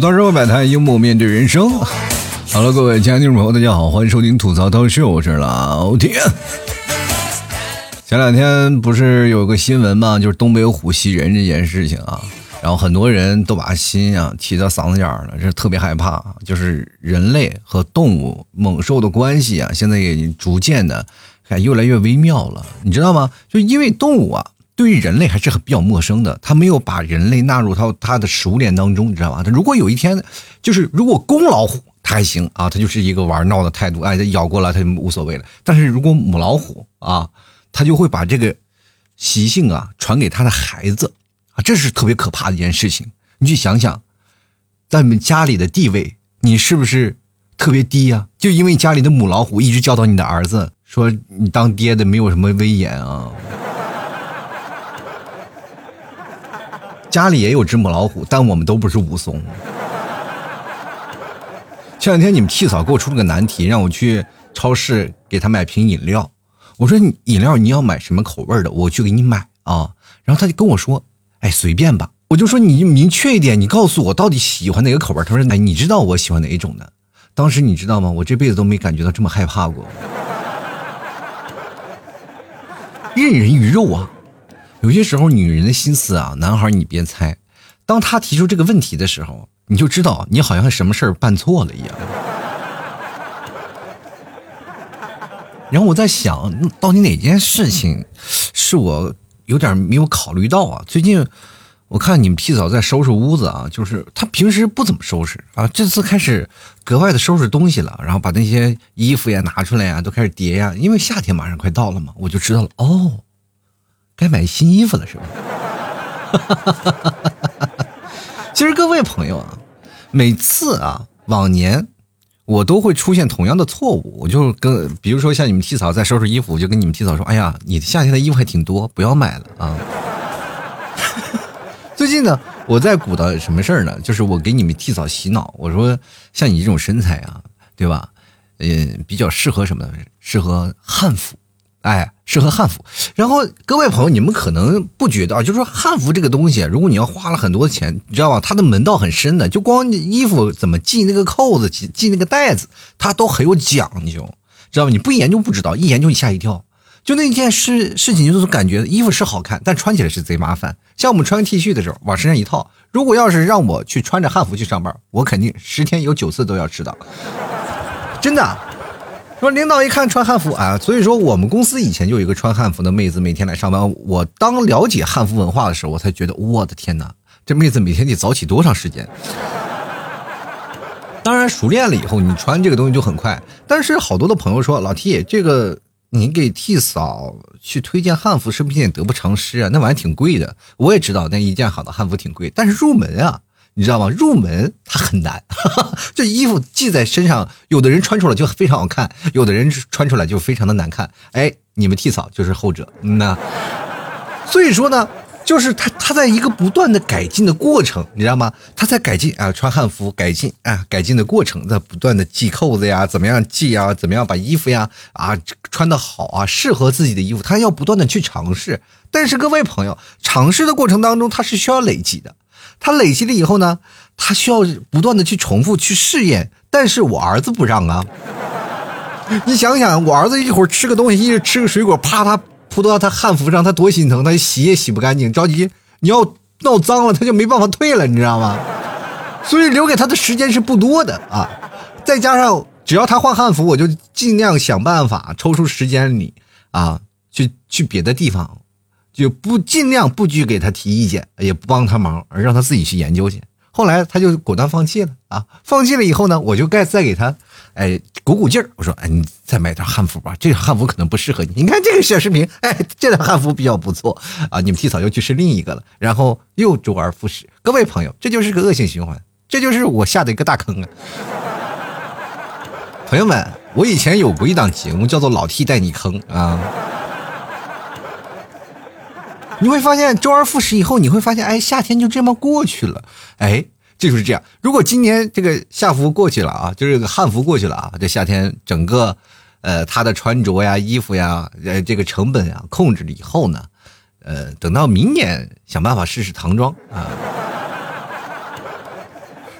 槽社会百态，幽默面对人生。好了，各位亲爱的听众朋友，大家好，欢迎收听吐槽涛秀，我是老天。前两天不是有个新闻嘛，就是东北虎袭人这件事情啊，然后很多人都把心啊提到嗓子眼儿了，这特别害怕。就是人类和动物猛兽的关系啊，现在也逐渐的还越来越微妙了，你知道吗？就因为动物啊。对于人类还是很比较陌生的，他没有把人类纳入到他的食物链当中，你知道吧？他如果有一天，就是如果公老虎，他还行啊，他就是一个玩闹的态度，哎，咬过来他就无所谓了。但是如果母老虎啊，他就会把这个习性啊传给他的孩子啊，这是特别可怕的一件事情。你去想想，在你们家里的地位，你是不是特别低呀？就因为家里的母老虎一直教导你的儿子，说你当爹的没有什么威严啊。家里也有只母老虎，但我们都不是武松。前两天你们替嫂给我出了个难题，让我去超市给她买瓶饮料。我说饮料你要买什么口味的，我去给你买啊。然后他就跟我说：“哎，随便吧。”我就说：“你明确一点，你告诉我到底喜欢哪个口味。”他说：“哎，你知道我喜欢哪一种的？”当时你知道吗？我这辈子都没感觉到这么害怕过。任人鱼肉啊！有些时候，女人的心思啊，男孩你别猜。当他提出这个问题的时候，你就知道你好像什么事儿办错了一样。然后我在想，到底哪件事情是我有点没有考虑到啊？最近我看你们皮嫂在收拾屋子啊，就是他平时不怎么收拾啊，这次开始格外的收拾东西了，然后把那些衣服呀拿出来呀，都开始叠呀，因为夏天马上快到了嘛，我就知道了哦。该买新衣服了是吧？其实各位朋友啊，每次啊，往年我都会出现同样的错误，我就跟比如说像你们替嫂在收拾衣服，我就跟你们替嫂说：“哎呀，你夏天的衣服还挺多，不要买了啊。”最近呢，我在鼓捣什么事儿呢？就是我给你们替嫂洗脑，我说像你这种身材啊，对吧？嗯，比较适合什么？适合汉服。哎，适合汉服。然后各位朋友，你们可能不觉得啊，就是说汉服这个东西，如果你要花了很多钱，你知道吧？它的门道很深的，就光衣服怎么系那个扣子、系系那个带子，它都很有讲究，知道吧？你不研究不知道，一研究你吓一跳。就那件事事情，就是感觉衣服是好看，但穿起来是贼麻烦。像我们穿 T 恤的时候，往身上一套，如果要是让我去穿着汉服去上班，我肯定十天有九次都要迟到，真的。说领导一看穿汉服啊，所以说我们公司以前就有一个穿汉服的妹子，每天来上班。我当了解汉服文化的时候，我才觉得我的天哪，这妹子每天得早起多长时间？当然熟练了以后，你穿这个东西就很快。但是好多的朋友说，老 T 这个你给 T 嫂去推荐汉服，是不是有点得不偿失啊？那玩意挺贵的。我也知道那一件好的汉服挺贵，但是入门啊。你知道吗？入门它很难，这衣服系在身上，有的人穿出来就非常好看，有的人穿出来就非常的难看。哎，你们替嫂就是后者，嗯呐。所以说呢，就是他他在一个不断的改进的过程，你知道吗？他在改进啊，穿汉服改进啊，改进的过程在不断的系扣子呀，怎么样系啊，怎么样把衣服呀啊穿的好啊，适合自己的衣服，他要不断的去尝试。但是各位朋友，尝试的过程当中，他是需要累积的。他累积了以后呢，他需要不断的去重复去试验，但是我儿子不让啊。你想想，我儿子一会儿吃个东西，一吃个水果，啪啪扑到他汉服上，他多心疼，他洗也洗不干净，着急。你要闹脏了，他就没办法退了，你知道吗？所以留给他的时间是不多的啊。再加上只要他换汉服，我就尽量想办法抽出时间里啊，去去别的地方。就不尽量不去给他提意见，也不帮他忙，而让他自己去研究去。后来他就果断放弃了啊！放弃了以后呢，我就该再给他，哎，鼓鼓劲儿。我说，哎，你再买点汉服吧，这个汉服可能不适合你。你看这个小视频，哎，这套汉服比较不错啊。你们替嫂又去试另一个了，然后又周而复始。各位朋友，这就是个恶性循环，这就是我下的一个大坑啊！朋友们，我以前有过一档节目，叫做《老 T 带你坑》啊。你会发现周而复始以后，你会发现，哎，夏天就这么过去了，哎，这就是这样。如果今年这个夏服过去了啊，就是汉服过去了啊，这夏天整个，呃，他的穿着呀、衣服呀，呃，这个成本呀控制了以后呢，呃，等到明年想办法试试唐装啊。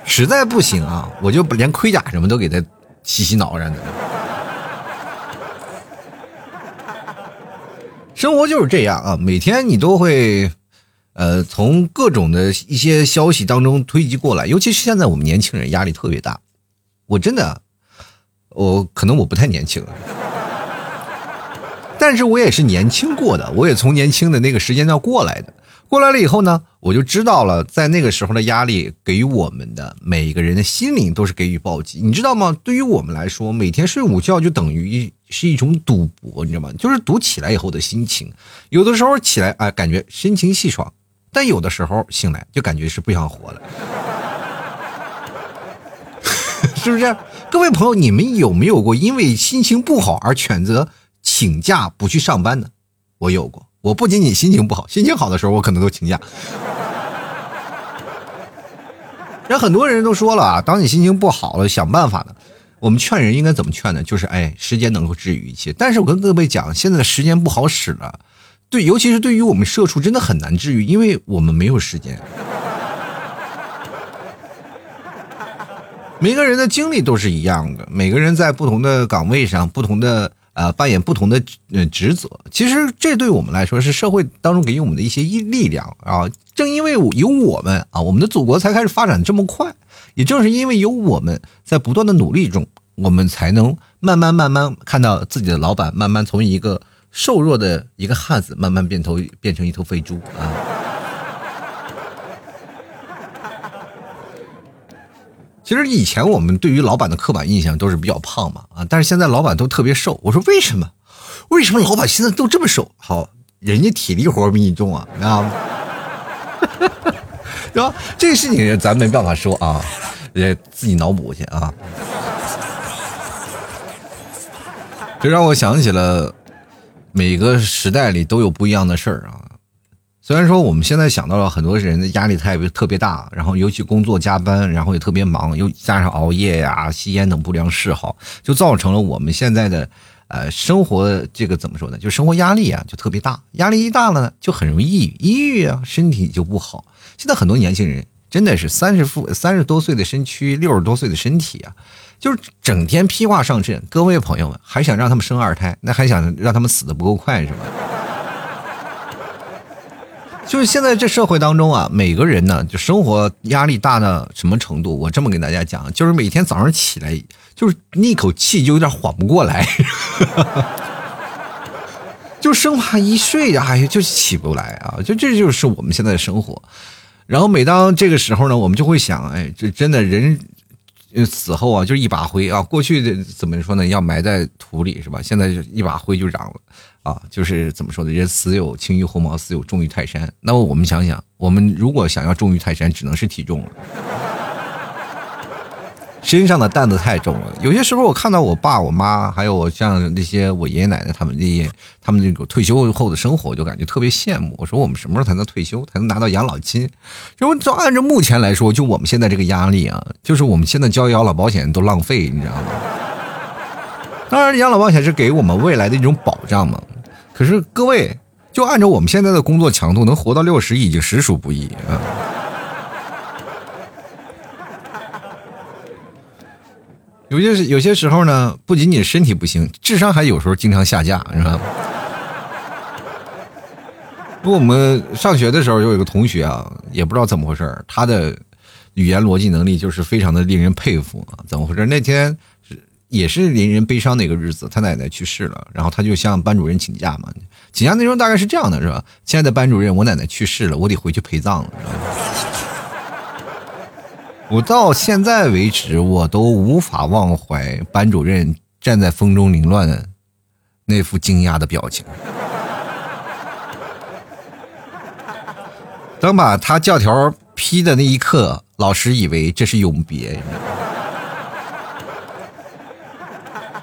实在不行啊，我就连盔甲什么都给他洗洗脑上的。生活就是这样啊，每天你都会，呃，从各种的一些消息当中推及过来，尤其是现在我们年轻人压力特别大。我真的，我可能我不太年轻，但是我也是年轻过的，我也从年轻的那个时间段过来的。过来了以后呢，我就知道了，在那个时候的压力给予我们的每一个人的心灵都是给予暴击，你知道吗？对于我们来说，每天睡午觉就等于是一种赌博，你知道吗？就是赌起来以后的心情，有的时候起来啊，感觉心情气爽，但有的时候醒来就感觉是不想活了，是不是？各位朋友，你们有没有过因为心情不好而选择请假不去上班呢？我有过。我不仅仅心情不好，心情好的时候我可能都请假。人很多人都说了啊，当你心情不好了，想办法呢。我们劝人应该怎么劝呢？就是哎，时间能够治愈一切。但是我跟各位讲，现在的时间不好使了，对，尤其是对于我们社畜，真的很难治愈，因为我们没有时间。每个人的经历都是一样的，每个人在不同的岗位上，不同的。啊，扮演不同的呃职责，其实这对我们来说是社会当中给予我们的一些力力量啊。正因为有我们啊，我们的祖国才开始发展这么快。也正是因为有我们在不断的努力中，我们才能慢慢慢慢看到自己的老板慢慢从一个瘦弱的一个汉子，慢慢变头变成一头肥猪啊。其实以前我们对于老板的刻板印象都是比较胖嘛啊，但是现在老板都特别瘦。我说为什么？为什么老板现在都这么瘦？好，人家体力活比你重啊，知道吗？对吧？这个事情咱没办法说啊，也自己脑补去啊。这让我想起了每个时代里都有不一样的事儿啊。虽然说我们现在想到了很多人的压力特别特别大，然后尤其工作加班，然后也特别忙，又加上熬夜呀、吸烟等不良嗜好，就造成了我们现在的呃生活这个怎么说呢？就生活压力啊就特别大，压力一大了呢，就很容易抑郁，抑郁啊身体就不好。现在很多年轻人真的是三十副三十多岁的身躯，六十多岁的身体啊，就是整天披挂上阵。各位朋友们，还想让他们生二胎，那还想让他们死的不够快是吧？就是现在这社会当中啊，每个人呢，就生活压力大到什么程度？我这么跟大家讲，就是每天早上起来，就是那口气就有点缓不过来，就生怕一睡呀，哎就起不来啊！就这就是我们现在的生活。然后每当这个时候呢，我们就会想，哎，这真的人死后啊，就是一把灰啊。过去的怎么说呢？要埋在土里是吧？现在就一把灰就长了。啊，就是怎么说呢？人死有轻于鸿毛，死有重于泰山。那么我们想想，我们如果想要重于泰山，只能是体重了，身上的担子太重了。有些时候，我看到我爸、我妈，还有我像那些我爷爷奶奶他们这些，他们那个退休后的生活，我就感觉特别羡慕。我说，我们什么时候才能退休，才能拿到养老金？因为就按照目前来说，就我们现在这个压力啊，就是我们现在交养老保险都浪费，你知道吗？当然，养老保险是给我们未来的一种保障嘛。可是各位，就按照我们现在的工作强度，能活到六十已经实属不易啊。有些有些时候呢，不仅仅身体不行，智商还有时候经常下降，是吧？不过，我们上学的时候有一个同学啊，也不知道怎么回事他的语言逻辑能力就是非常的令人佩服啊。怎么回事？那天。也是令人悲伤的一个日子，他奶奶去世了，然后他就向班主任请假嘛。请假内容大概是这样的，是吧？亲爱的班主任，我奶奶去世了，我得回去陪葬了。我到现在为止，我都无法忘怀班主任站在风中凌乱的那副惊讶的表情。当把他教条批的那一刻，老师以为这是永别。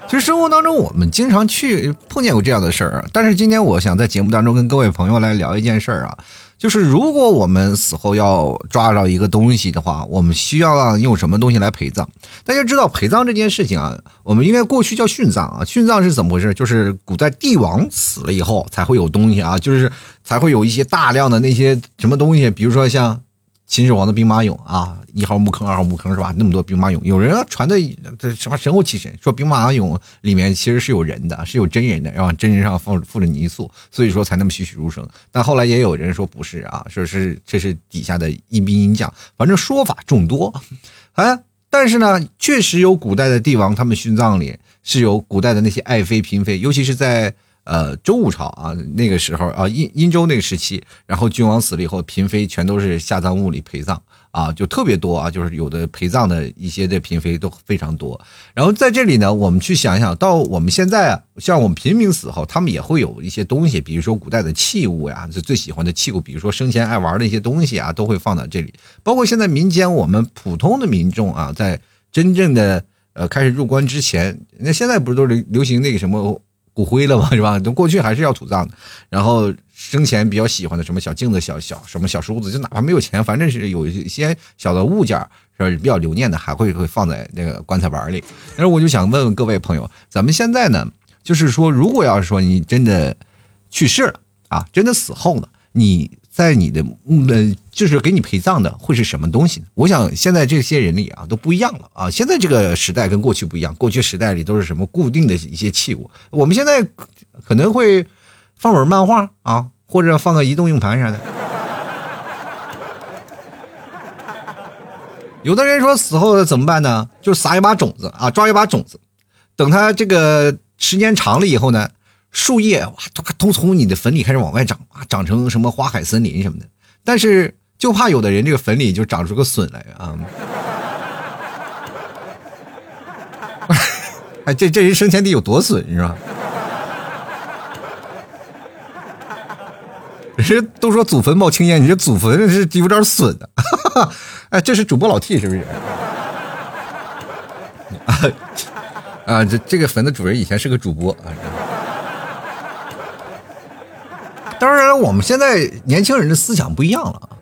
其实生活当中，我们经常去碰见过这样的事儿，但是今天我想在节目当中跟各位朋友来聊一件事儿啊，就是如果我们死后要抓着一个东西的话，我们需要用什么东西来陪葬？大家知道陪葬这件事情啊，我们应该过去叫殉葬啊，殉葬是怎么回事？就是古代帝王死了以后才会有东西啊，就是才会有一些大量的那些什么东西，比如说像秦始皇的兵马俑啊，一号墓坑、二号墓坑是吧？那么多兵马俑，有人传的这什么神乎其神，说兵马俑里面其实是有人的，是有真人的，然后真人上附附着泥塑，所以说才那么栩栩如生。但后来也有人说不是啊，说是这是底下的阴兵阴将，反正说法众多。哎，但是呢，确实有古代的帝王，他们殉葬里是有古代的那些爱妃嫔妃，尤其是在。呃，周武朝啊，那个时候啊，殷殷周那个时期，然后君王死了以后，嫔妃全都是下葬墓里陪葬啊，就特别多啊，就是有的陪葬的一些的嫔妃都非常多。然后在这里呢，我们去想一想到我们现在啊，像我们平民死后，他们也会有一些东西，比如说古代的器物呀，就最喜欢的器物，比如说生前爱玩的一些东西啊，都会放到这里。包括现在民间我们普通的民众啊，在真正的呃开始入关之前，那现在不是都流流行那个什么？骨灰了嘛，是吧？都过去还是要土葬的。然后生前比较喜欢的什么小镜子、小小什么小梳子，就哪怕没有钱，反正是有一些小的物件是比较留念的，还会会放在那个棺材板里。但是我就想问问各位朋友，咱们现在呢，就是说，如果要是说你真的去世了啊，真的死后呢，你。在你的呃，就是给你陪葬的会是什么东西？我想现在这些人里啊都不一样了啊！现在这个时代跟过去不一样，过去时代里都是什么固定的一些器物，我们现在可能会放本漫画啊，或者放个移动硬盘啥的。有的人说死后怎么办呢？就撒一把种子啊，抓一把种子，等他这个时间长了以后呢。树叶哇，都都从你的坟里开始往外长啊，长成什么花海森林什么的。但是就怕有的人这个坟里就长出个笋来啊！哎，这这人生前得有多损是吧？人都说祖坟冒青烟，你这祖坟是有点损的。哎，这是主播老 T 是不是？啊 啊，这这个坟的主人以前是个主播啊。当然，我们现在年轻人的思想不一样了。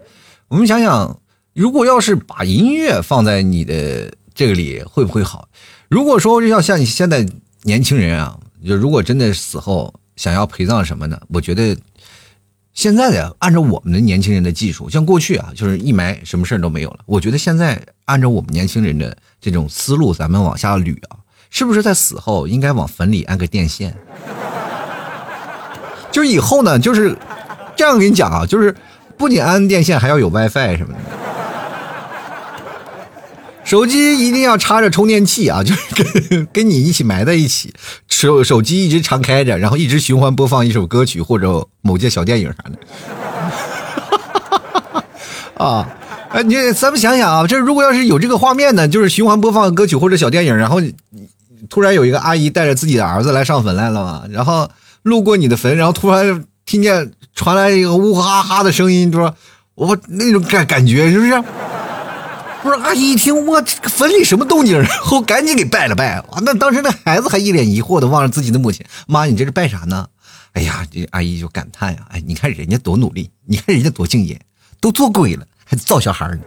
我们想想，如果要是把音乐放在你的这个里，会不会好？如果说要像你现在年轻人啊，就如果真的死后想要陪葬什么呢，我觉得现在的按照我们的年轻人的技术，像过去啊，就是一埋什么事儿都没有了。我觉得现在按照我们年轻人的这种思路，咱们往下捋啊，是不是在死后应该往坟里安个电线？就以后呢，就是这样跟你讲啊，就是不仅安电线，还要有 WiFi 什么的。手机一定要插着充电器啊，就是跟跟你一起埋在一起，手手机一直常开着，然后一直循环播放一首歌曲或者某件小电影啥的。啊，哎，你咱们想想啊，这如果要是有这个画面呢，就是循环播放歌曲或者小电影，然后突然有一个阿姨带着自己的儿子来上坟来了嘛，然后。路过你的坟，然后突然听见传来一个呜哈哈的声音，就说：“我那种感感觉是不是？”不是阿姨一听，我这个坟里什么动静？然后赶紧给拜了拜。啊，那当时那孩子还一脸疑惑的望着自己的母亲：“妈，你这是拜啥呢？”哎呀，这阿姨就感叹呀：“哎，你看人家多努力，你看人家多敬业，都做鬼了还造小孩呢。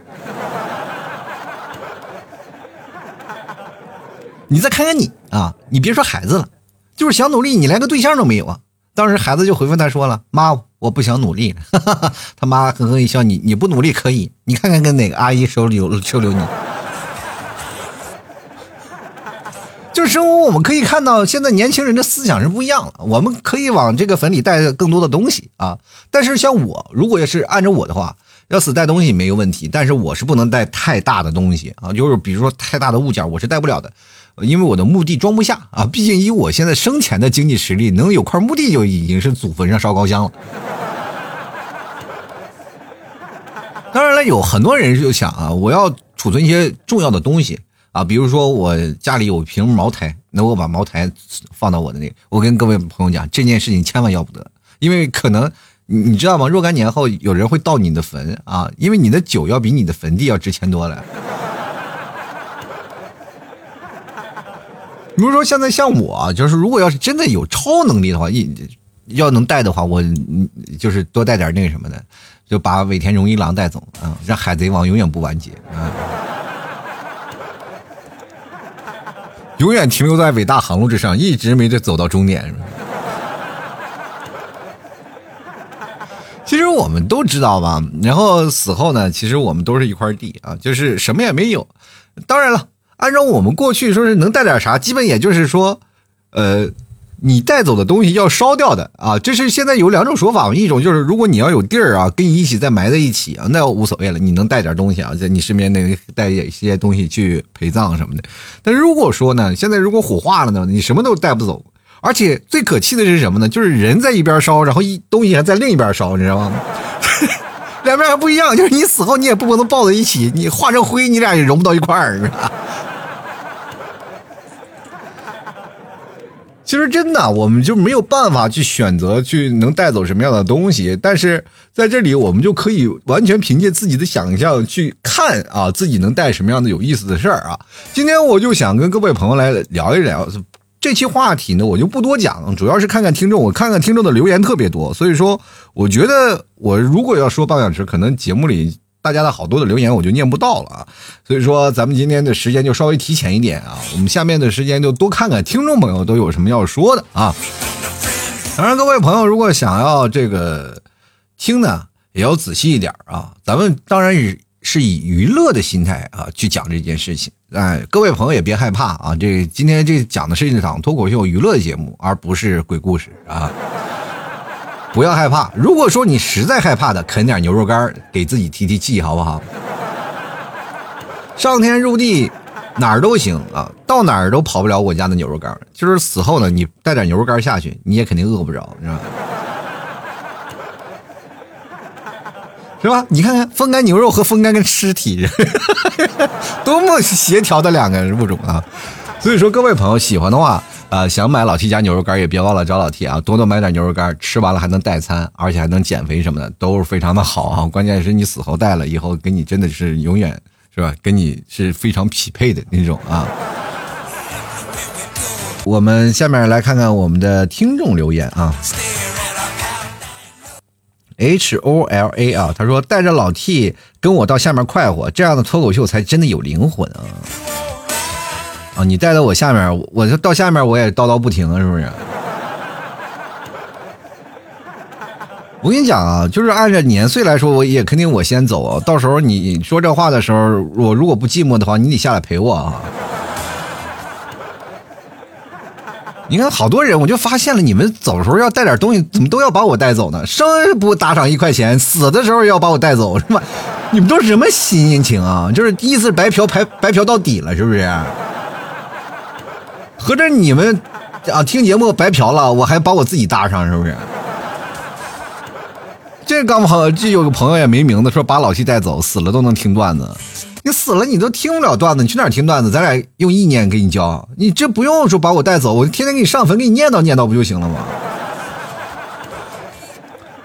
你再看看你啊，你别说孩子了。”就是想努力，你连个对象都没有啊！当时孩子就回复他说了：“妈，我不想努力。”他妈呵呵一笑：“你你不努力可以，你看看跟哪个阿姨收留收留你。”就是生活，我们可以看到现在年轻人的思想是不一样了。我们可以往这个坟里带更多的东西啊！但是像我，如果要是按照我的话，要死带东西没有问题，但是我是不能带太大的东西啊，就是比如说太大的物件，我是带不了的。因为我的墓地装不下啊，毕竟以我现在生前的经济实力，能有块墓地就已经是祖坟上烧高香了。当然了，有很多人就想啊，我要储存一些重要的东西啊，比如说我家里有瓶茅台，那我把茅台放到我的那，我跟各位朋友讲，这件事情千万要不得，因为可能你知道吗？若干年后有人会盗你的坟啊，因为你的酒要比你的坟地要值钱多了。比如说，现在像我，就是如果要是真的有超能力的话，一要能带的话，我就是多带点那个什么的，就把尾田荣一郎带走啊，让海贼王永远不完结啊，永远停留在伟大航路之上，一直没得走到终点。其实我们们都知道吧？然后死后呢，其实我们都是一块地啊，就是什么也没有。当然了，按照我们过去说是能带点啥，基本也就是说，呃。你带走的东西要烧掉的啊，这是现在有两种说法，一种就是如果你要有地儿啊，跟你一起再埋在一起啊，那无所谓了，你能带点东西啊，在你身边那带一些东西去陪葬什么的。但如果说呢，现在如果火化了呢，你什么都带不走，而且最可气的是什么呢？就是人在一边烧，然后一东西还在另一边烧，你知道吗？两边还不一样，就是你死后你也不可能抱在一起，你化成灰，你俩也融不到一块儿。其实真的，我们就没有办法去选择去能带走什么样的东西，但是在这里我们就可以完全凭借自己的想象去看啊，自己能带什么样的有意思的事儿啊。今天我就想跟各位朋友来聊一聊这期话题呢，我就不多讲，主要是看看听众，我看看听众的留言特别多，所以说我觉得我如果要说半小时，可能节目里。大家的好多的留言我就念不到了啊，所以说咱们今天的时间就稍微提前一点啊，我们下面的时间就多看看听众朋友都有什么要说的啊。当然，各位朋友如果想要这个听呢，也要仔细一点啊。咱们当然是以娱乐的心态啊去讲这件事情，哎，各位朋友也别害怕啊，这今天这讲的是一场脱口秀娱乐节目，而不是鬼故事啊。不要害怕，如果说你实在害怕的，啃点牛肉干给自己提提气，好不好？上天入地，哪儿都行啊，到哪儿都跑不了我家的牛肉干就是死后呢，你带点牛肉干下去，你也肯定饿不着，是吧？是吧？你看看风干牛肉和风干跟尸体，多么协调的两个物种啊！所以说，各位朋友喜欢的话。啊，想买老 T 家牛肉干也别忘了找老 T 啊，多多买点牛肉干，吃完了还能代餐，而且还能减肥什么的，都是非常的好啊。关键是你死后带了以后，跟你真的是永远是吧？跟你是非常匹配的那种啊。我们下面来看看我们的听众留言啊，H O L A 啊，他说带着老 T 跟我到下面快活，这样的脱口秀才真的有灵魂啊。啊，你带到我下面，我就到下面我也叨叨不停啊，是不是？我跟你讲啊，就是按照年岁来说，我也肯定我先走啊。到时候你说这话的时候，我如果不寂寞的话，你得下来陪我啊。你看，好多人，我就发现了，你们走的时候要带点东西，怎么都要把我带走呢？生不打赏一块钱，死的时候要把我带走，是吧？你们都是什么心情啊？就是意思白嫖，白白嫖到底了，是不是？合着你们啊听节目白嫖了，我还把我自己搭上，是不是？这刚好这有个朋友也没名字，说把老七带走，死了都能听段子。你死了你都听不了段子，你去哪听段子？咱俩用意念给你教，你这不用说把我带走，我天天给你上坟，给你念叨念叨不就行了吗？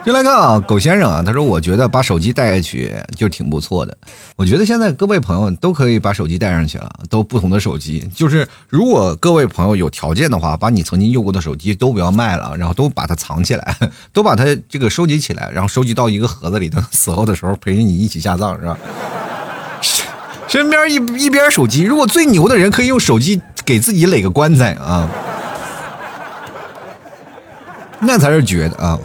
就来看啊，狗先生啊，他说：“我觉得把手机带下去就挺不错的。我觉得现在各位朋友都可以把手机带上去了，都不同的手机。就是如果各位朋友有条件的话，把你曾经用过的手机都不要卖了，然后都把它藏起来，都把它这个收集起来，然后收集到一个盒子里，等死后的时候陪着你一起下葬，是吧？身边一一边手机，如果最牛的人可以用手机给自己垒个棺材啊，那才是绝的啊。”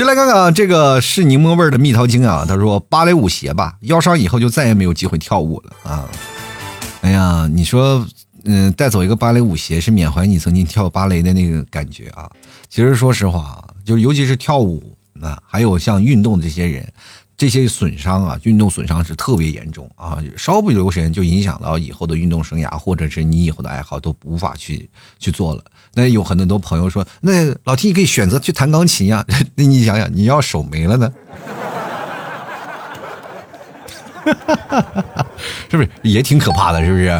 就来看看这个是柠檬味的蜜桃精啊，他说芭蕾舞鞋吧，腰伤以后就再也没有机会跳舞了啊！哎呀，你说，嗯，带走一个芭蕾舞鞋是缅怀你曾经跳芭蕾的那个感觉啊。其实说实话啊，就尤其是跳舞啊，还有像运动这些人，这些损伤啊，运动损伤是特别严重啊，稍不留神就影响到以后的运动生涯，或者是你以后的爱好都无法去去做了。那有很多朋友说，那老 T 你可以选择去弹钢琴呀。那你想想，你要手没了呢，是不是也挺可怕的？是不是？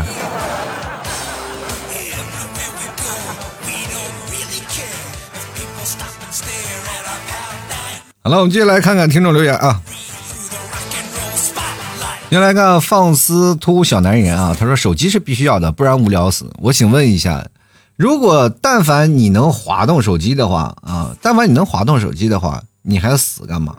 好了，我们接下来看看听众留言啊。先来看放肆秃小男人啊，他说手机是必须要的，不然无聊死。我请问一下。如果但凡你能滑动手机的话啊，但凡你能滑动手机的话，你还死干嘛？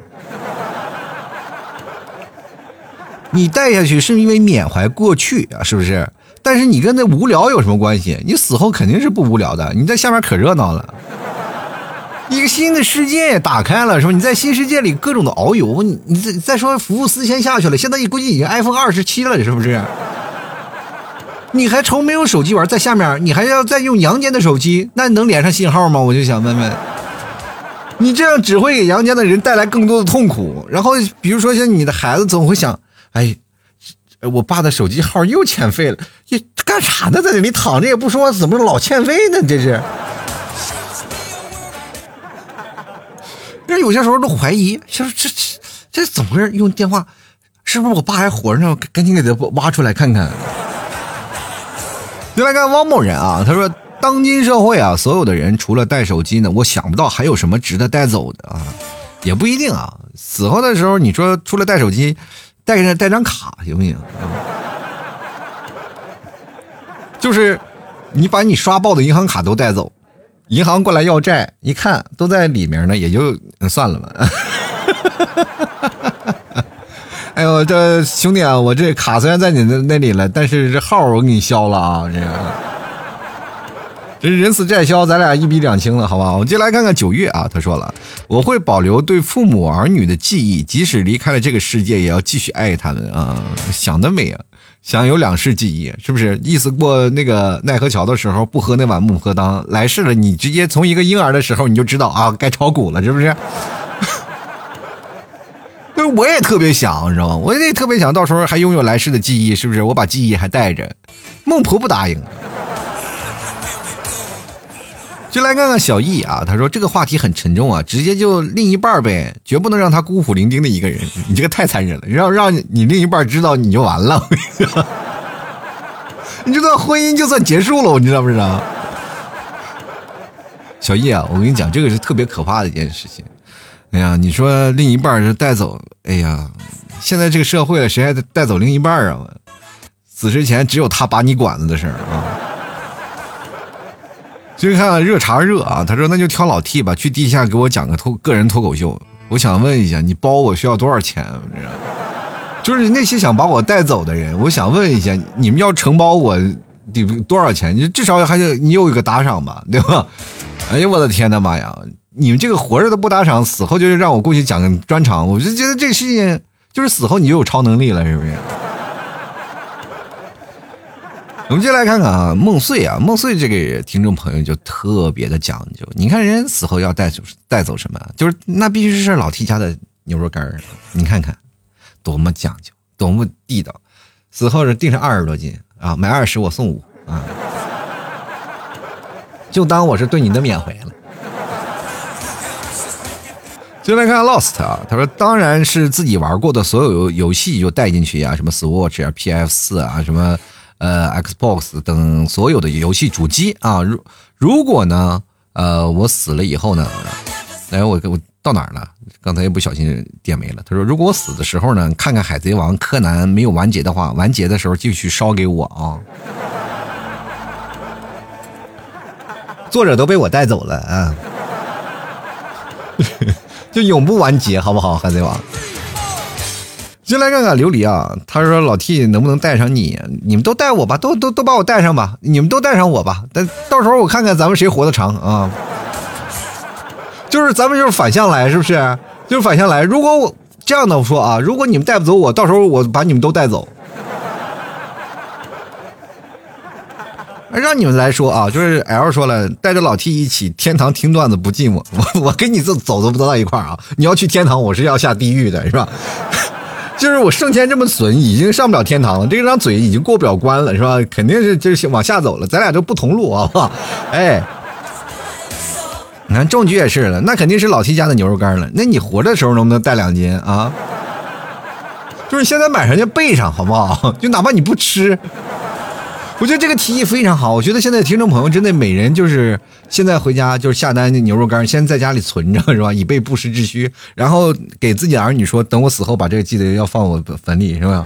你带下去是因为缅怀过去啊，是不是？但是你跟那无聊有什么关系？你死后肯定是不无聊的，你在下面可热闹了。一个新的世界打开了，是吧？你在新世界里各种的遨游，你你再再说服务四千下去了，现在估计已经 iPhone 二十七了，是不是？你还愁没有手机玩，在下面你还要再用阳间的手机，那能连上信号吗？我就想问问，你这样只会给阳间的人带来更多的痛苦。然后比如说像你的孩子总会想，哎，我爸的手机号又欠费了，你干啥呢？在那里躺着也不说，怎么老欠费呢？这是。这有些时候都怀疑，就是这这这怎么回事？用电话，是不是我爸还活着呢？赶紧给他挖出来看看。就来看汪某人啊，他说：“当今社会啊，所有的人除了带手机呢，我想不到还有什么值得带走的啊，也不一定啊。死后的时候，你说除了带手机，带个带张卡行不行？就是你把你刷爆的银行卡都带走。”银行过来要债，一看都在里面呢，也就算了吧。哎呦，这兄弟啊，我这卡虽然在你那那里了，但是这号我给你消了啊，这个，这人死债消，咱俩一笔两清了，好不好？我就来看看九月啊，他说了，我会保留对父母儿女的记忆，即使离开了这个世界，也要继续爱他们啊，想得美啊！想有两世记忆，是不是？意思过那个奈何桥的时候不喝那碗孟婆汤，来世了你直接从一个婴儿的时候你就知道啊，该炒股了，是不是？那 我也特别想，你知道吗？我也特别想到时候还拥有来世的记忆，是不是？我把记忆还带着，孟婆不答应。就来看看小易啊，他说这个话题很沉重啊，直接就另一半呗，绝不能让他孤苦伶仃的一个人。你这个太残忍了，让让你另一半知道你就完了，你这段婚姻就算结束了，你知道不知道？小易啊，我跟你讲，这个是特别可怕的一件事情。哎呀，你说另一半是带走，哎呀，现在这个社会谁还带走另一半啊？死之前只有他把你管子的事儿啊。就看热茶热啊，他说那就挑老 T 吧，去地下给我讲个脱个人脱口秀。我想问一下，你包我需要多少钱？就是那些想把我带走的人，我想问一下，你们要承包我得多少钱？你至少还是你有一个打赏吧，对吧？哎呀，我的天呐妈呀！你们这个活着都不打赏，死后就是让我过去讲个专场，我就觉得这个事情就是死后你就有超能力了，是不是？我们接来看看啊，梦碎啊，梦碎这个听众朋友就特别的讲究。你看人死后要带走带走什么？就是那必须是老 T 家的牛肉干儿。你看看多么讲究，多么地道。死后是定上二十多斤啊，买二十我送五啊，就当我是对你的缅怀了。接来看 Lost 啊，他说当然是自己玩过的所有游戏就带进去呀，什么 Switch 啊、PS 四啊，什么。呃，Xbox 等所有的游戏主机啊，如如果呢，呃，我死了以后呢，哎，我我到哪儿了？刚才一不小心点没了。他说，如果我死的时候呢，看看海贼王、柯南没有完结的话，完结的时候继续烧给我啊。作者都被我带走了啊，就永不完结，好不好？海贼王。进来看看琉璃啊，他说老 T 能不能带上你？你们都带我吧，都都都把我带上吧，你们都带上我吧。但到时候我看看咱们谁活得长啊。就是咱们就是反向来，是不是？就是反向来。如果我这样的说啊，如果你们带不走我，到时候我把你们都带走。让你们来说啊，就是 L 说了，带着老 T 一起天堂听段子不寂寞。我我跟你走走都不到一块啊。你要去天堂，我是要下地狱的，是吧？就是我剩钱这么损，已经上不了天堂了。这张嘴已经过不了关了，是吧？肯定是就是往下走了。咱俩就不同路，好不好？哎，你看中局也是了，那肯定是老七家的牛肉干了。那你活着的时候能不能带两斤啊？就是现在买上就备上，好不好？就哪怕你不吃。我觉得这个提议非常好。我觉得现在听众朋友真的每人就是现在回家就是下单牛肉干，先在家里存着是吧？以备不时之需。然后给自己的儿女说，等我死后把这个记得要放我坟里是吧？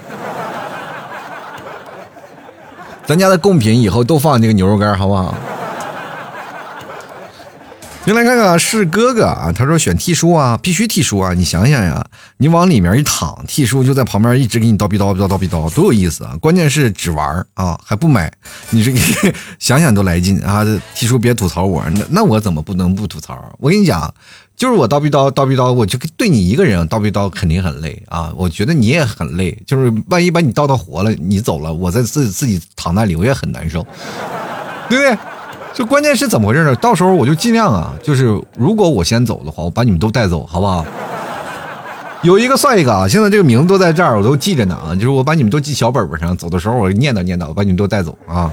咱家的贡品以后都放这个牛肉干，好不好？先来看看是哥哥啊，他说选替书啊，必须替书啊！你想想呀，你往里面一躺，替书就在旁边一直给你叨逼叨逼叨叨逼叨，多有意思啊！关键是只玩啊，还不买，你这个想想都来劲啊！替书别吐槽我，那那我怎么不能不吐槽？我跟你讲，就是我叨逼叨叨逼叨，我就对你一个人叨逼叨肯定很累啊！我觉得你也很累，就是万一把你叨叨活了，你走了，我在自自己躺那里，我也很难受，对不对？就关键是怎么回事呢？到时候我就尽量啊，就是如果我先走的话，我把你们都带走，好不好？有一个算一个啊！现在这个名字都在这儿，我都记着呢啊！就是我把你们都记小本本上，走的时候我念叨念叨，把你们都带走啊！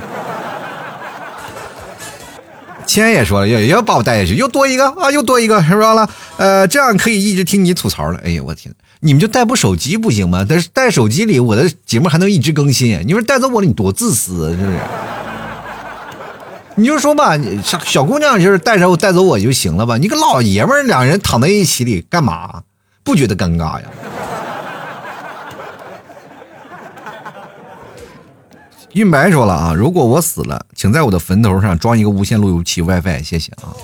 千也说了，也要把我带下去，又多一个啊，又多一个，是不是了？呃，这样可以一直听你吐槽了。哎呀，我天，你们就带部手机不行吗？但是带手机里我的节目还能一直更新。你说带走我了，你多自私，是不是？你就说吧，小小姑娘就是带着我带走我就行了吧？你个老爷们儿，两人躺在一起里干嘛？不觉得尴尬呀？运白说了啊，如果我死了，请在我的坟头上装一个无线路由器 WiFi，谢谢啊。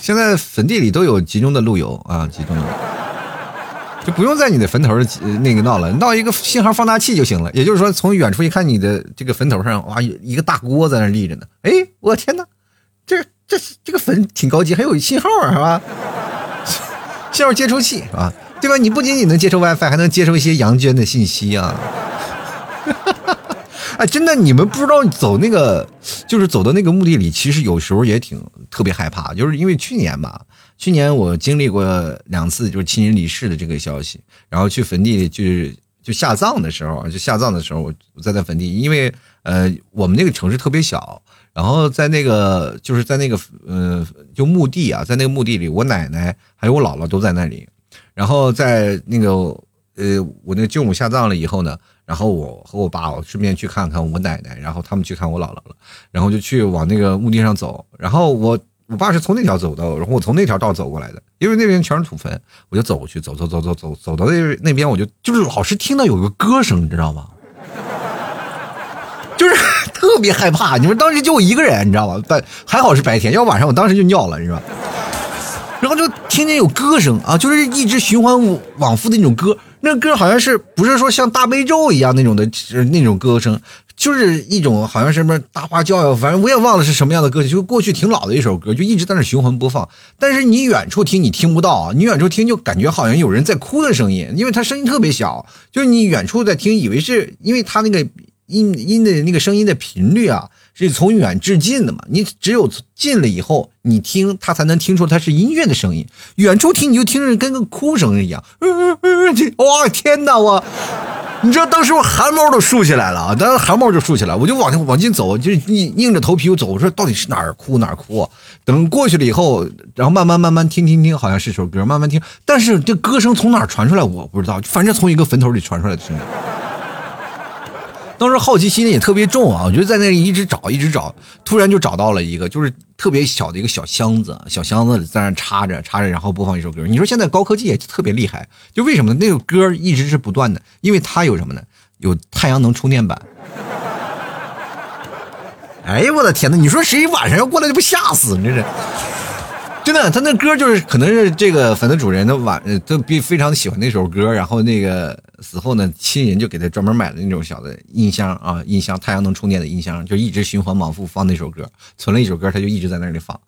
现在坟地里都有集中的路由啊，集中的。不用在你的坟头那个闹了，闹一个信号放大器就行了。也就是说，从远处一看，你的这个坟头上，哇，一个大锅在那立着呢。哎，我天哪，这这这个坟挺高级，还有信号啊是吧？信号接收器是吧？对吧？你不仅仅能接收 WiFi，还能接收一些阳间的信息啊。哎，真的，你们不知道走那个，就是走到那个墓地里，其实有时候也挺特别害怕，就是因为去年吧。去年我经历过两次就是亲人离世的这个消息，然后去坟地就是就下葬的时候，就下葬的时候我在在坟地，因为呃我们那个城市特别小，然后在那个就是在那个呃就墓地啊，在那个墓地里，我奶奶还有我姥姥都在那里，然后在那个呃我那个舅母下葬了以后呢，然后我和我爸我顺便去看看我奶奶，然后他们去看我姥姥了，然后就去往那个墓地上走，然后我。我爸是从那条走的，然后我从那条道走过来的，因为那边全是土坟，我就走过去，走走走走走走到那那边，我就就是老是听到有个歌声，你知道吗？就是 特别害怕。你说当时就我一个人，你知道吗？白还好是白天，要晚上我当时就尿了，你知道吧？然后就听见有歌声啊，就是一直循环往复的那种歌，那歌好像是不是说像大悲咒一样那种的那种歌声。就是一种好像什么大花轿呀，反正我也忘了是什么样的歌曲，就过去挺老的一首歌，就一直在那循环播放。但是你远处听你听不到，你远处听就感觉好像有人在哭的声音，因为它声音特别小，就是你远处在听，以为是因为它那个音音的那个声音的频率啊是从远至近的嘛，你只有近了以后你听它才能听出它是音乐的声音，远处听你就听着跟个哭声一样，嗯嗯嗯哇天哪我。你知道当时我汗毛都竖起来了啊！当时汗毛就竖起来，我就往往进走，就硬硬着头皮我走。我说到底是哪儿哭哪儿哭？等过去了以后，然后慢慢慢慢听听听，好像是首歌，慢慢听。但是这歌声从哪儿传出来我不知道，反正从一个坟头里传出来的声音。当时好奇心也特别重啊，我就在那里一直找，一直找，突然就找到了一个，就是特别小的一个小箱子，小箱子在那插着，插着，然后播放一首歌。你说现在高科技也特别厉害，就为什么呢？那个歌一直是不断的，因为它有什么呢？有太阳能充电板。哎呀，我的天哪！你说谁晚上要过来，就不吓死你这是？真的，他那歌就是可能是这个粉的主人的晚都比非常喜欢那首歌，然后那个死后呢，亲人就给他专门买了那种小的音箱啊，音箱太阳能充电的音箱，就一直循环往复放那首歌，存了一首歌，他就一直在那里放。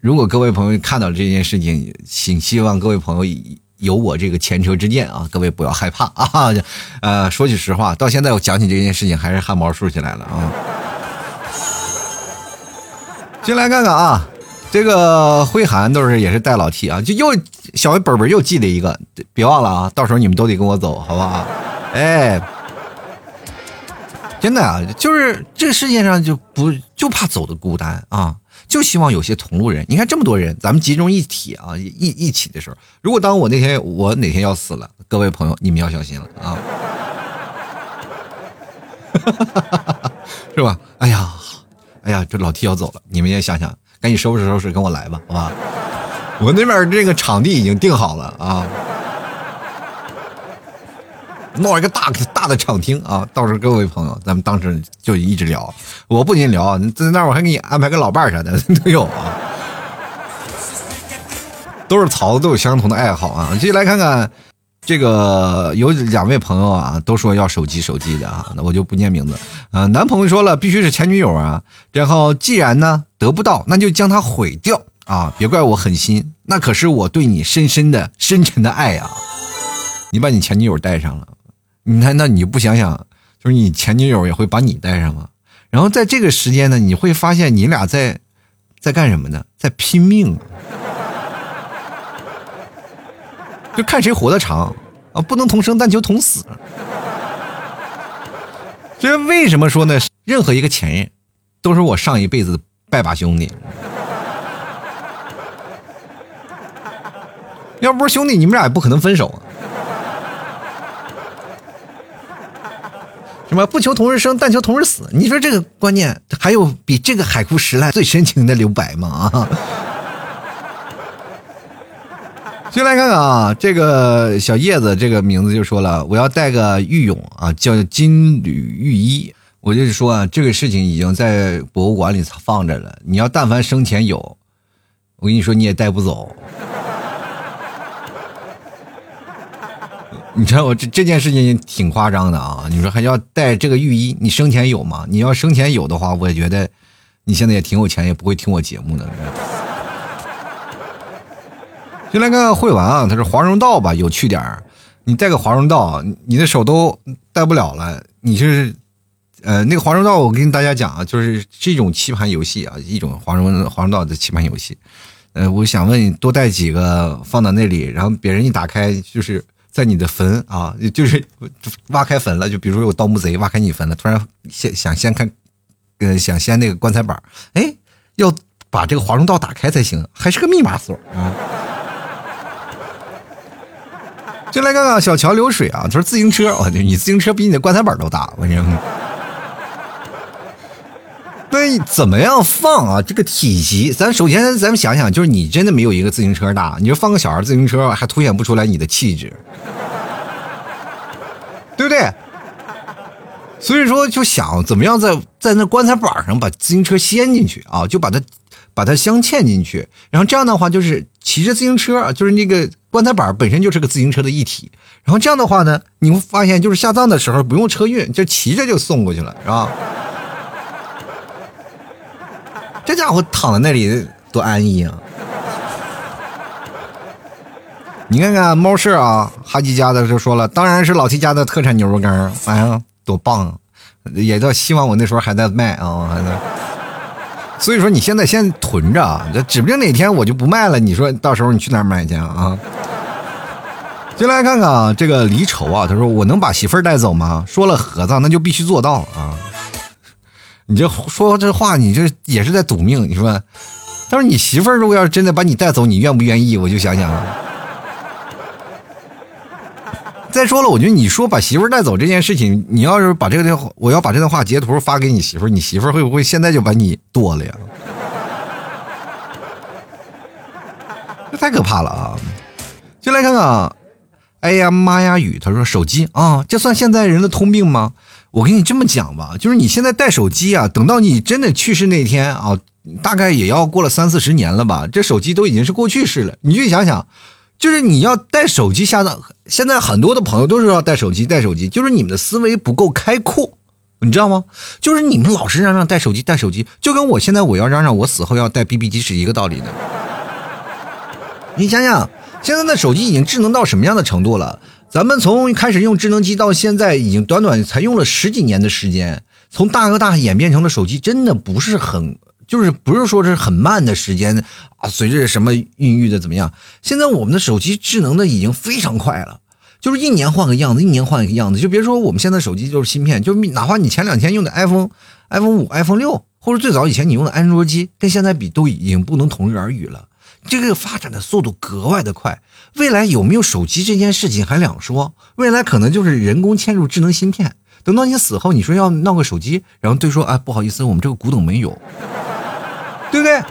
如果各位朋友看到这件事情，请希望各位朋友有我这个前车之鉴啊，各位不要害怕啊。呃，说句实话，到现在我讲起这件事情还是汗毛竖起来了啊。进来看看啊。这个辉涵都是也是带老 T 啊，就又小本本又记了一个，别忘了啊，到时候你们都得跟我走，好不好？哎，真的啊，就是这个世界上就不就怕走的孤单啊，就希望有些同路人。你看这么多人，咱们集中一体啊，一一起的时候，如果当我那天我哪天要死了，各位朋友你们要小心了啊，是吧？哎呀，哎呀，这老 T 要走了，你们也想想。赶紧收拾收拾，跟我来吧，好吧？我那边这个场地已经定好了啊，弄一个大大的场厅啊，到时候各位朋友，咱们当时就一直聊。我不仅聊，在那我还给你安排个老伴儿啥的 都有啊。都是曹，都有相同的爱好啊。继续来看看，这个有两位朋友啊，都说要手机手机的啊，那我就不念名字啊。男朋友说了，必须是前女友啊。然后既然呢得不到，那就将它毁掉啊！别怪我狠心，那可是我对你深深的、深沉的爱啊！你把你前女友带上了，你难道你不想想，就是你前女友也会把你带上吗？然后在这个时间呢，你会发现你俩在在干什么呢？在拼命，就看谁活得长啊！不能同生，但求同死。所以为什么说呢？任何一个前任，都是我上一辈子的拜把兄弟。要不是兄弟，你们俩也不可能分手啊。什么不求同日生，但求同日死？你说这个观念还有比这个海枯石烂最深情的留白吗？啊！先来看看啊，这个小叶子这个名字就说了，我要带个玉俑啊，叫金缕玉衣。我就是说啊，这个事情已经在博物馆里放着了。你要但凡生前有，我跟你说你也带不走。你知道我这这件事情挺夸张的啊！你说还要带这个浴衣，你生前有吗？你要生前有的话，我觉得你现在也挺有钱，也不会听我节目的。就来看看会玩啊，他说华容道吧，有趣点儿。你带个华容道，你的手都带不了了。你就是呃，那个华容道，我跟大家讲啊，就是是一种棋盘游戏啊，一种华容华容道的棋盘游戏。呃，我想问你，多带几个放到那里，然后别人一打开就是。在你的坟啊，就是挖开坟了，就比如说有盗墓贼挖开你坟了，突然先想先看，呃，想先那个棺材板哎，要把这个华容道打开才行，还是个密码锁啊。就来看看小桥流水啊，他说自行车，我你自行车比你的棺材板都大，我讲。那怎么样放啊？这个体积，咱首先咱们想想，就是你真的没有一个自行车大，你说放个小孩自行车，还凸显不出来你的气质，对不对？所以说，就想怎么样在在那棺材板上把自行车掀进去啊，就把它把它镶嵌进去，然后这样的话，就是骑着自行车，就是那个棺材板本身就是个自行车的一体，然后这样的话呢，你会发现，就是下葬的时候不用车运，就骑着就送过去了，是吧？这家伙躺在那里多安逸啊！你看看猫舍啊，哈吉家的就说了，当然是老七家的特产牛肉干，哎呀，多棒啊！也都希望我那时候还在卖啊，还在。所以说你现在先囤着，这指不定哪天我就不卖了，你说到时候你去哪儿买去啊？进来看看啊，这个离愁啊，他说我能把媳妇带走吗？说了盒子，那就必须做到啊。你这说这话，你这也是在赌命。你说，但是你媳妇如果要是真的把你带走，你愿不愿意？我就想想。再说了，我觉得你说把媳妇带走这件事情，你要是把这个电话，我要把这段话截图发给你媳妇，你媳妇会不会现在就把你剁了呀？这太可怕了啊！就来看看，哎呀妈呀雨，他说手机啊，这算现在人的通病吗？我跟你这么讲吧，就是你现在带手机啊，等到你真的去世那天啊，大概也要过了三四十年了吧，这手机都已经是过去式了。你去想想，就是你要带手机下葬，现在很多的朋友都是要带手机，带手机，就是你们的思维不够开阔，你知道吗？就是你们老是嚷嚷带手机，带手机，就跟我现在我要嚷嚷我死后要带 BB 机是一个道理的。你想想，现在的手机已经智能到什么样的程度了？咱们从开始用智能机到现在，已经短短才用了十几年的时间，从大哥大演变成了手机，真的不是很，就是不是说是很慢的时间啊。随着什么孕育的怎么样，现在我们的手机智能的已经非常快了，就是一年换个样子，一年换一个样子。就别说我们现在手机就是芯片，就哪怕你前两天用的 iPhone，iPhone 五、iPhone 六，或者最早以前你用的安卓机，跟现在比都已经不能同日而语了。这个发展的速度格外的快，未来有没有手机这件事情还两说。未来可能就是人工嵌入智能芯片，等到你死后，你说要闹个手机，然后对说啊，不好意思，我们这个古董没有，对不对？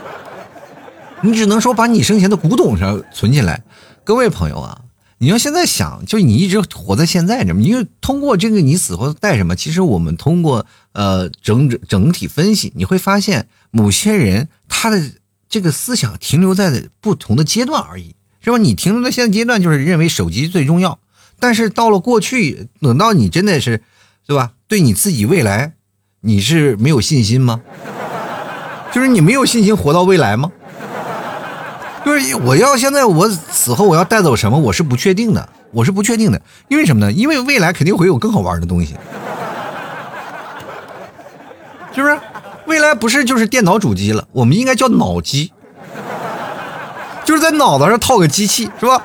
你只能说把你生前的古董上存起来。各位朋友啊，你要现在想，就你一直活在现在这么，因为通过这个你死后带什么，其实我们通过呃整整整体分析，你会发现某些人他的。这个思想停留在不同的阶段而已，是吧？你停留在现在阶段，就是认为手机最重要。但是到了过去，等到你真的是，对吧？对你自己未来，你是没有信心吗？就是你没有信心活到未来吗？就是我要现在我死后我要带走什么，我是不确定的，我是不确定的。因为什么呢？因为未来肯定会有更好玩的东西，是不是？未来不是就是电脑主机了，我们应该叫脑机，就是在脑子上套个机器，是吧？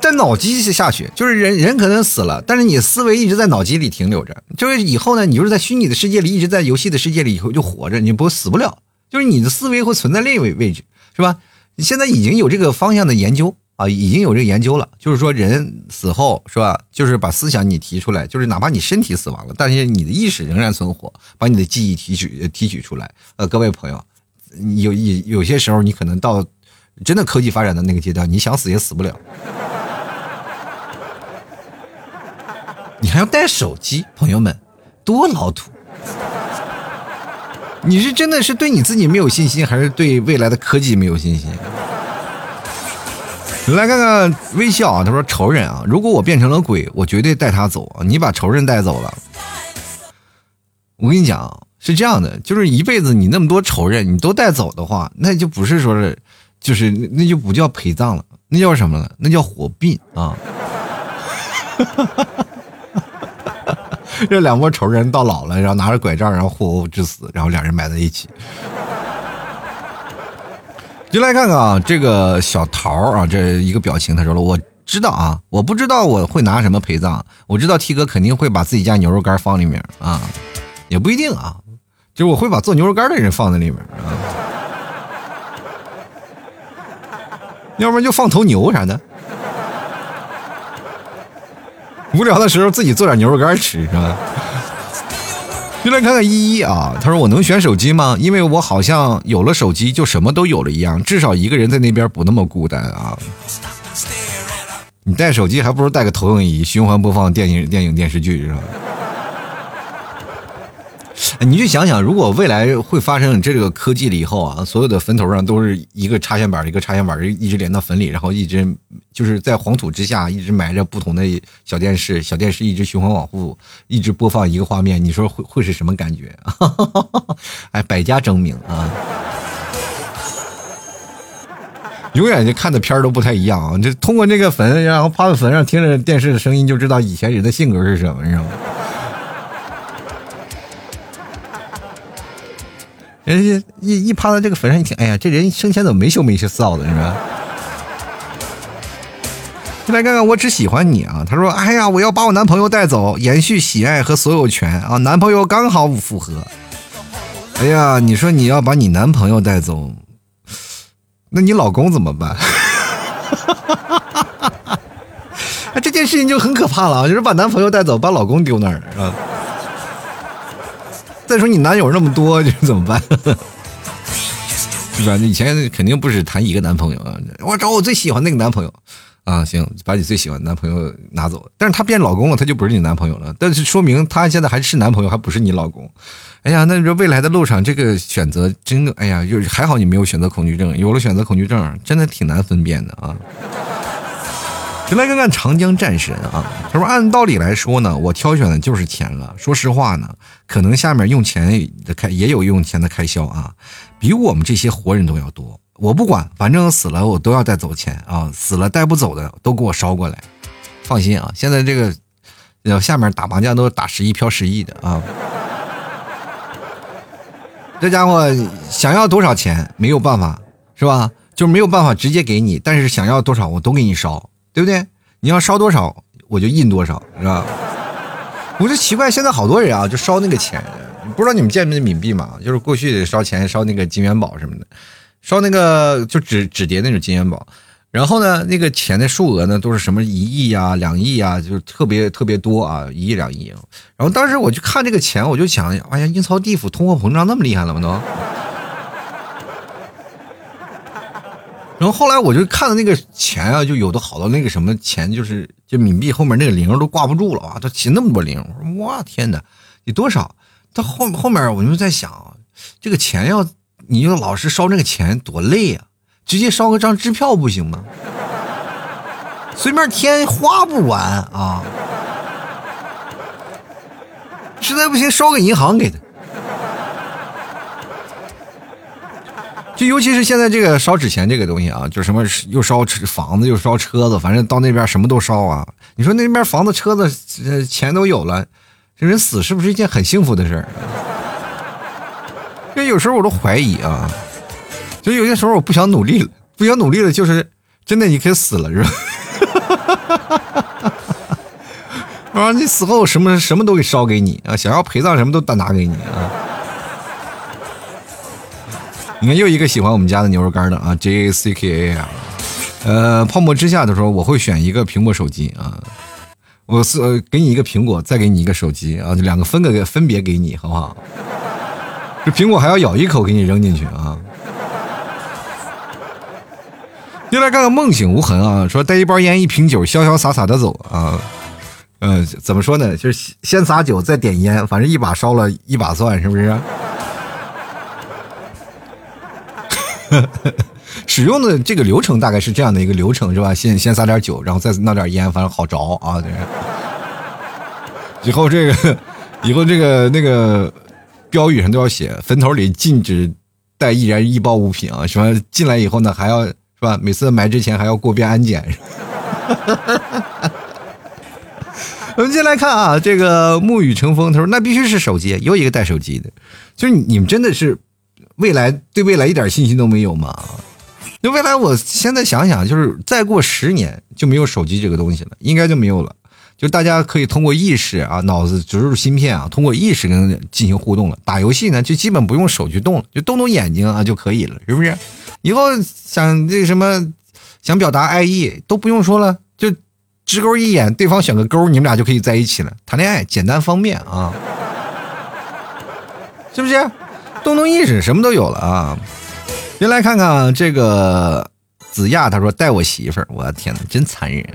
在脑机下去，就是人人可能死了，但是你思维一直在脑机里停留着，就是以后呢，你就是在虚拟的世界里，一直在游戏的世界里，以后就活着，你不死不了，就是你的思维会存在另一位位置，是吧？你现在已经有这个方向的研究啊，已经有这个研究了，就是说人死后是吧，就是把思想你提出来，就是哪怕你身体死亡了，但是你的意识仍然存活，把你的记忆提取提取出来。呃，各位朋友，有有有些时候你可能到真的科技发展的那个阶段，你想死也死不了。你还要带手机，朋友们，多老土！你是真的是对你自己没有信心，还是对未来的科技没有信心？来看看微笑啊，他说仇人啊，如果我变成了鬼，我绝对带他走。你把仇人带走了，我跟你讲是这样的，就是一辈子你那么多仇人，你都带走的话，那就不是说是，就是那就不叫陪葬了，那叫什么了？那叫火并啊！这两拨仇人到老了，然后拿着拐杖，然后互殴致死，然后两人埋在一起。就来看看啊，这个小桃啊，这一个表情，他说了：“我知道啊，我不知道我会拿什么陪葬，我知道 T 哥肯定会把自己家牛肉干放里面啊，也不一定啊，就我会把做牛肉干的人放在里面啊，要不然就放头牛啥的。” 无聊的时候自己做点牛肉干吃是吧？就来看看依依啊，他说我能选手机吗？因为我好像有了手机就什么都有了一样，至少一个人在那边不那么孤单啊。你带手机还不如带个投影仪，循环播放电影、电影、电视剧是吧？你就想想，如果未来会发生这个科技了以后啊，所有的坟头上都是一个插线板，一个插线板一直连到坟里，然后一直就是在黄土之下一直埋着不同的小电视，小电视一直循环往复，一直播放一个画面，你说会会是什么感觉？哎，百家争鸣啊，永远就看的片儿都不太一样啊！就通过这个坟，然后趴在坟上听着电视的声音，就知道以前人的性格是什么，知道吗？人家一一趴在这个坟上一听，哎呀，这人生前怎么没羞没臊的，是吧？进来看看，我只喜欢你啊！他说：“哎呀，我要把我男朋友带走，延续喜爱和所有权啊！男朋友刚好符合。”哎呀，你说你要把你男朋友带走，那你老公怎么办？这件事情就很可怕了啊！就是把男朋友带走，把老公丢那儿啊。再说你男友那么多，这怎么办？是吧？以前肯定不止谈一个男朋友啊！我找我最喜欢那个男朋友啊！行，把你最喜欢的男朋友拿走。但是他变老公了，他就不是你男朋友了。但是说明他现在还是男朋友，还不是你老公。哎呀，那这未来的路上，这个选择真的，哎呀，就是还好你没有选择恐惧症，有了选择恐惧症，真的挺难分辨的啊。就来看看长江战神啊！他说：“按道理来说呢，我挑选的就是钱了。说实话呢，可能下面用钱的开也有用钱的开销啊，比我们这些活人都要多。我不管，反正死了我都要带走钱啊！死了带不走的都给我烧过来。放心啊，现在这个呃下面打麻将都打十亿飘十亿的啊！这家伙想要多少钱没有办法是吧？就是没有办法直接给你，但是想要多少我都给你烧。”对不对？你要烧多少，我就印多少，是吧？我就奇怪，现在好多人啊，就烧那个钱，不知道你们见没见冥币嘛？就是过去烧钱烧那个金元宝什么的，烧那个就纸纸叠那种金元宝，然后呢，那个钱的数额呢都是什么一亿啊、两亿啊，就是特别特别多啊，一亿两亿。然后当时我就看这个钱，我就想，哎呀，阴曹地府通货膨胀那么厉害了吗？都？然后后来我就看到那个钱啊，就有的好多那个什么钱，就是就冥币后面那个零都挂不住了啊，它起那么多零，我说哇天哪，你多少？他后后面我就在想，这个钱要你要老是烧那个钱多累啊，直接烧个张支票不行吗？随便添花不完啊！实在不行烧个银行给他。就尤其是现在这个烧纸钱这个东西啊，就什么又烧房子又烧车子，反正到那边什么都烧啊。你说那边房子车子钱都有了，这人死是不是一件很幸福的事儿？因为有时候我都怀疑啊，就有些时候我不想努力了，不想努力了，就是真的你可以死了是吧？啊，你死后什么什么都给烧给你啊，想要陪葬什么都单拿给你啊。你看，又一个喜欢我们家的牛肉干的啊，J A C K A 啊，呃，泡沫之下的时候，我会选一个苹果手机啊，我是给你一个苹果，再给你一个手机啊，两个分个分别给你，好不好？这苹果还要咬一口给你扔进去啊。又来看看梦醒无痕啊，说带一包烟一瓶酒，潇潇洒洒的走啊，嗯，怎么说呢？就是先撒酒再点烟，反正一把烧了一把算，是不是？使用的这个流程大概是这样的一个流程，是吧？先先撒点酒，然后再弄点烟，反正好着啊。以后这个，以后这个那个标语上都要写：坟头里禁止带易燃易爆物品啊！什么进来以后呢，还要是吧？每次埋之前还要过遍安检。我们先来看啊，这个沐雨成风，他说那必须是手机，又一个带手机的，就是你们真的是。未来对未来一点信心都没有吗？那未来我现在想想，就是再过十年就没有手机这个东西了，应该就没有了。就大家可以通过意识啊，脑子植入芯片啊，通过意识跟进行互动了。打游戏呢，就基本不用手去动了，就动动眼睛啊就可以了，是不是？以后想这什么，想表达爱意都不用说了，就直勾一眼，对方选个勾，你们俩就可以在一起了，谈恋爱简单方便啊，是不是？动动意识，什么都有了啊！先来看看这个子亚，他说带我媳妇儿，我的天哪，真残忍！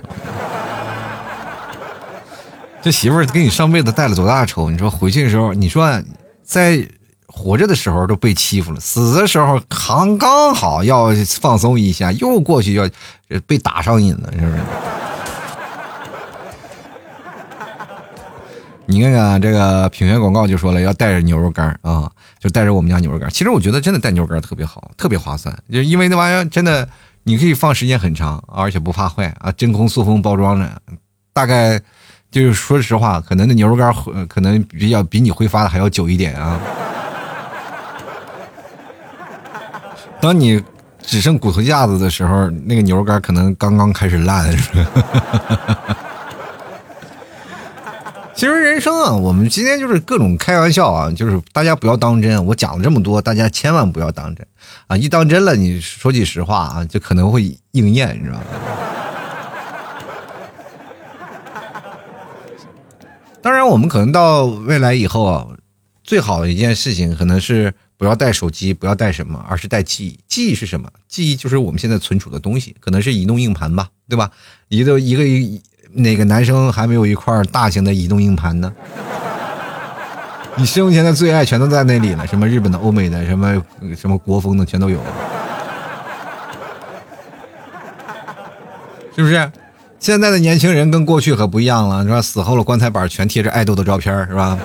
这媳妇儿给你上辈子带了多大仇？你说回去的时候，你说在活着的时候都被欺负了，死的时候刚刚好要放松一下，又过去要被打上瘾了，是不是？你看看这个品源广告就说了，要带着牛肉干啊。就带着我们家牛肉干，其实我觉得真的带牛肉干特别好，特别划算。就因为那玩意儿真的，你可以放时间很长，而且不怕坏啊，真空塑封包装的。大概就是说实话，可能那牛肉干可能比较比你挥发的还要久一点啊。当你只剩骨头架子的时候，那个牛肉干可能刚刚开始烂，其实人生啊，我们今天就是各种开玩笑啊，就是大家不要当真。我讲了这么多，大家千万不要当真啊！一当真了，你说句实话啊，就可能会应验，你知道吗？当然，我们可能到未来以后啊，最好的一件事情可能是不要带手机，不要带什么，而是带记忆。记忆是什么？记忆就是我们现在存储的东西，可能是移动硬盘吧，对吧？一个一个一。哪个男生还没有一块大型的移动硬盘呢？你生前的最爱全都在那里了，什么日本的、欧美的、什么什么国风的，全都有，是不是？现在的年轻人跟过去可不一样了，是吧？死后的棺材板全贴着爱豆的照片，是吧？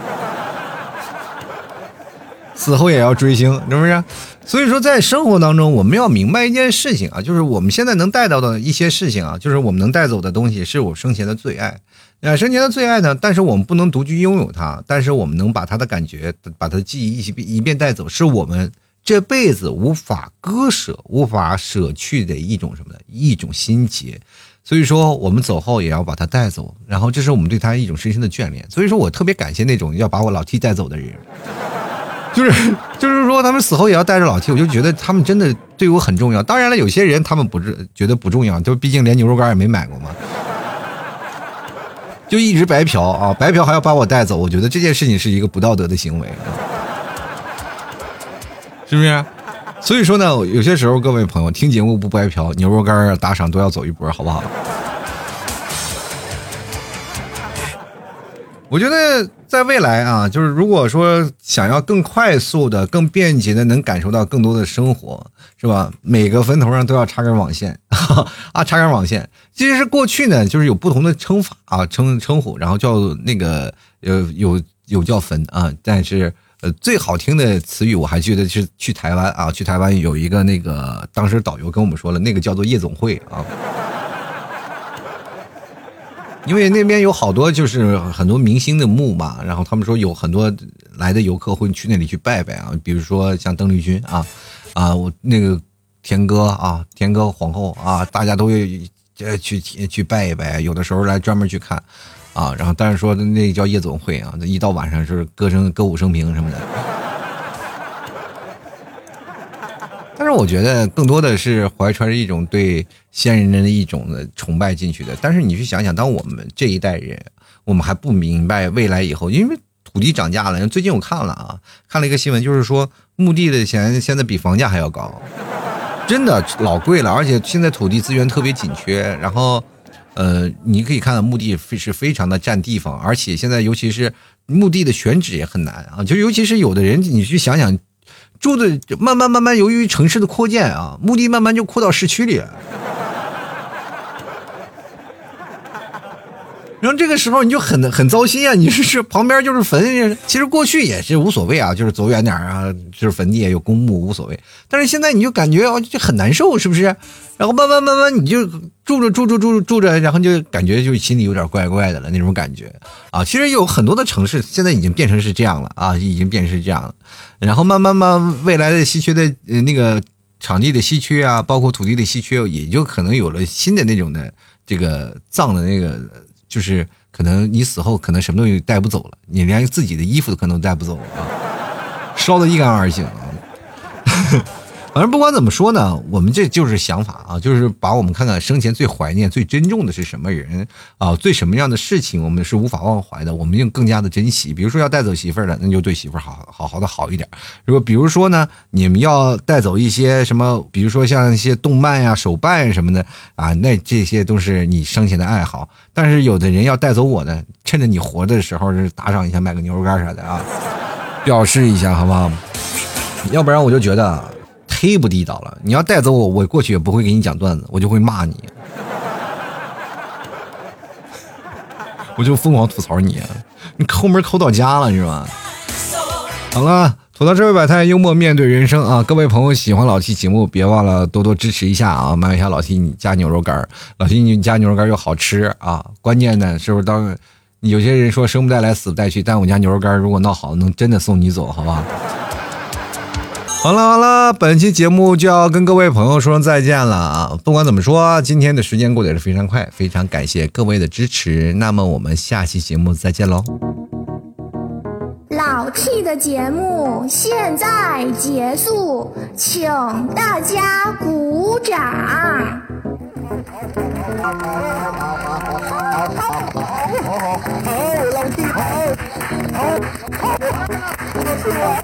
死后也要追星，是不是？所以说，在生活当中，我们要明白一件事情啊，就是我们现在能带到的一些事情啊，就是我们能带走的东西，是我生前的最爱。啊，生前的最爱呢，但是我们不能独居拥有它，但是我们能把它的感觉，把它的记忆一起一遍带走，是我们这辈子无法割舍、无法舍去的一种什么的一种心结。所以说，我们走后也要把它带走，然后这是我们对他一种深深的眷恋。所以说我特别感谢那种要把我老 T 带走的人。就是就是说，他们死后也要带着老七我就觉得他们真的对我很重要。当然了，有些人他们不是觉得不重要，就毕竟连牛肉干也没买过嘛，就一直白嫖啊，白嫖还要把我带走，我觉得这件事情是一个不道德的行为，是不是？所以说呢，有些时候各位朋友听节目不白嫖，牛肉干打赏都要走一波，好不好？我觉得在未来啊，就是如果说想要更快速的、更便捷的，能感受到更多的生活，是吧？每个坟头上都要插根网线 啊，插根网线。其实是过去呢，就是有不同的称法啊，称称呼，然后叫那个呃，有有叫坟啊，但是呃，最好听的词语我还记得是去台湾啊，去台湾有一个那个当时导游跟我们说了，那个叫做夜总会啊。因为那边有好多就是很多明星的墓嘛，然后他们说有很多来的游客会去那里去拜拜啊，比如说像邓丽君啊，啊我那个田歌啊，田歌皇后啊，大家都会去去拜一拜，有的时候来专门去看啊，然后但是说那叫夜总会啊，一到晚上就是歌声歌舞升平什么的。但是我觉得更多的是怀揣着一种对先人的一种的崇拜进去的。但是你去想想，当我们这一代人，我们还不明白未来以后，因为土地涨价了。最近我看了啊，看了一个新闻，就是说墓地的钱现在比房价还要高，真的老贵了。而且现在土地资源特别紧缺，然后，呃，你可以看到墓地是非常的占地方，而且现在尤其是墓地的选址也很难啊。就尤其是有的人，你去想想。住的慢慢慢慢，由于城市的扩建啊，墓地慢慢就扩到市区里。然后这个时候你就很很糟心啊！你是是旁边就是坟，其实过去也是无所谓啊，就是走远点啊，就是坟地也有公墓无所谓。但是现在你就感觉哦，就很难受，是不是？然后慢慢慢慢你就住着住着住着住着，然后就感觉就心里有点怪怪的了那种感觉啊。其实有很多的城市现在已经变成是这样了啊，已经变成是这样了。然后慢慢慢未来的稀缺的呃那个场地的稀缺啊，包括土地的稀缺，也就可能有了新的那种的这个葬的那个。就是可能你死后可能什么东西带不走了，你连自己的衣服都可能带不走啊，烧的一干二净啊。反正不管怎么说呢，我们这就是想法啊，就是把我们看看生前最怀念、最珍重的是什么人啊，最什么样的事情我们是无法忘怀的，我们应更加的珍惜。比如说要带走媳妇儿的，那就对媳妇儿好好好的好一点。如果比如说呢，你们要带走一些什么，比如说像一些动漫呀、手办什么的啊，那这些都是你生前的爱好。但是有的人要带走我的，趁着你活的时候是打赏一下，买个牛肉干啥的啊，表示一下好不好？要不然我就觉得。忒不地道了！你要带走我，我过去也不会给你讲段子，我就会骂你，我就疯狂吐槽你，你抠门抠到家了是吧？好了，吐槽社会百态，幽默面对人生啊！各位朋友喜欢老 T 节目，别忘了多多支持一下啊！买一下老 T 你家牛肉干老 T 你家牛肉干又好吃啊！关键呢，是不是当有些人说生不带来死不带去，但我家牛肉干如果闹好，能真的送你走，好吧？了好了，本期节目就要跟各位朋友说声再见了啊！不管怎么说，今天的时间过得也是非常快，非常感谢各位的支持。那么我们下期节目再见喽！老 T 的节目现在结束，请大家鼓掌。好，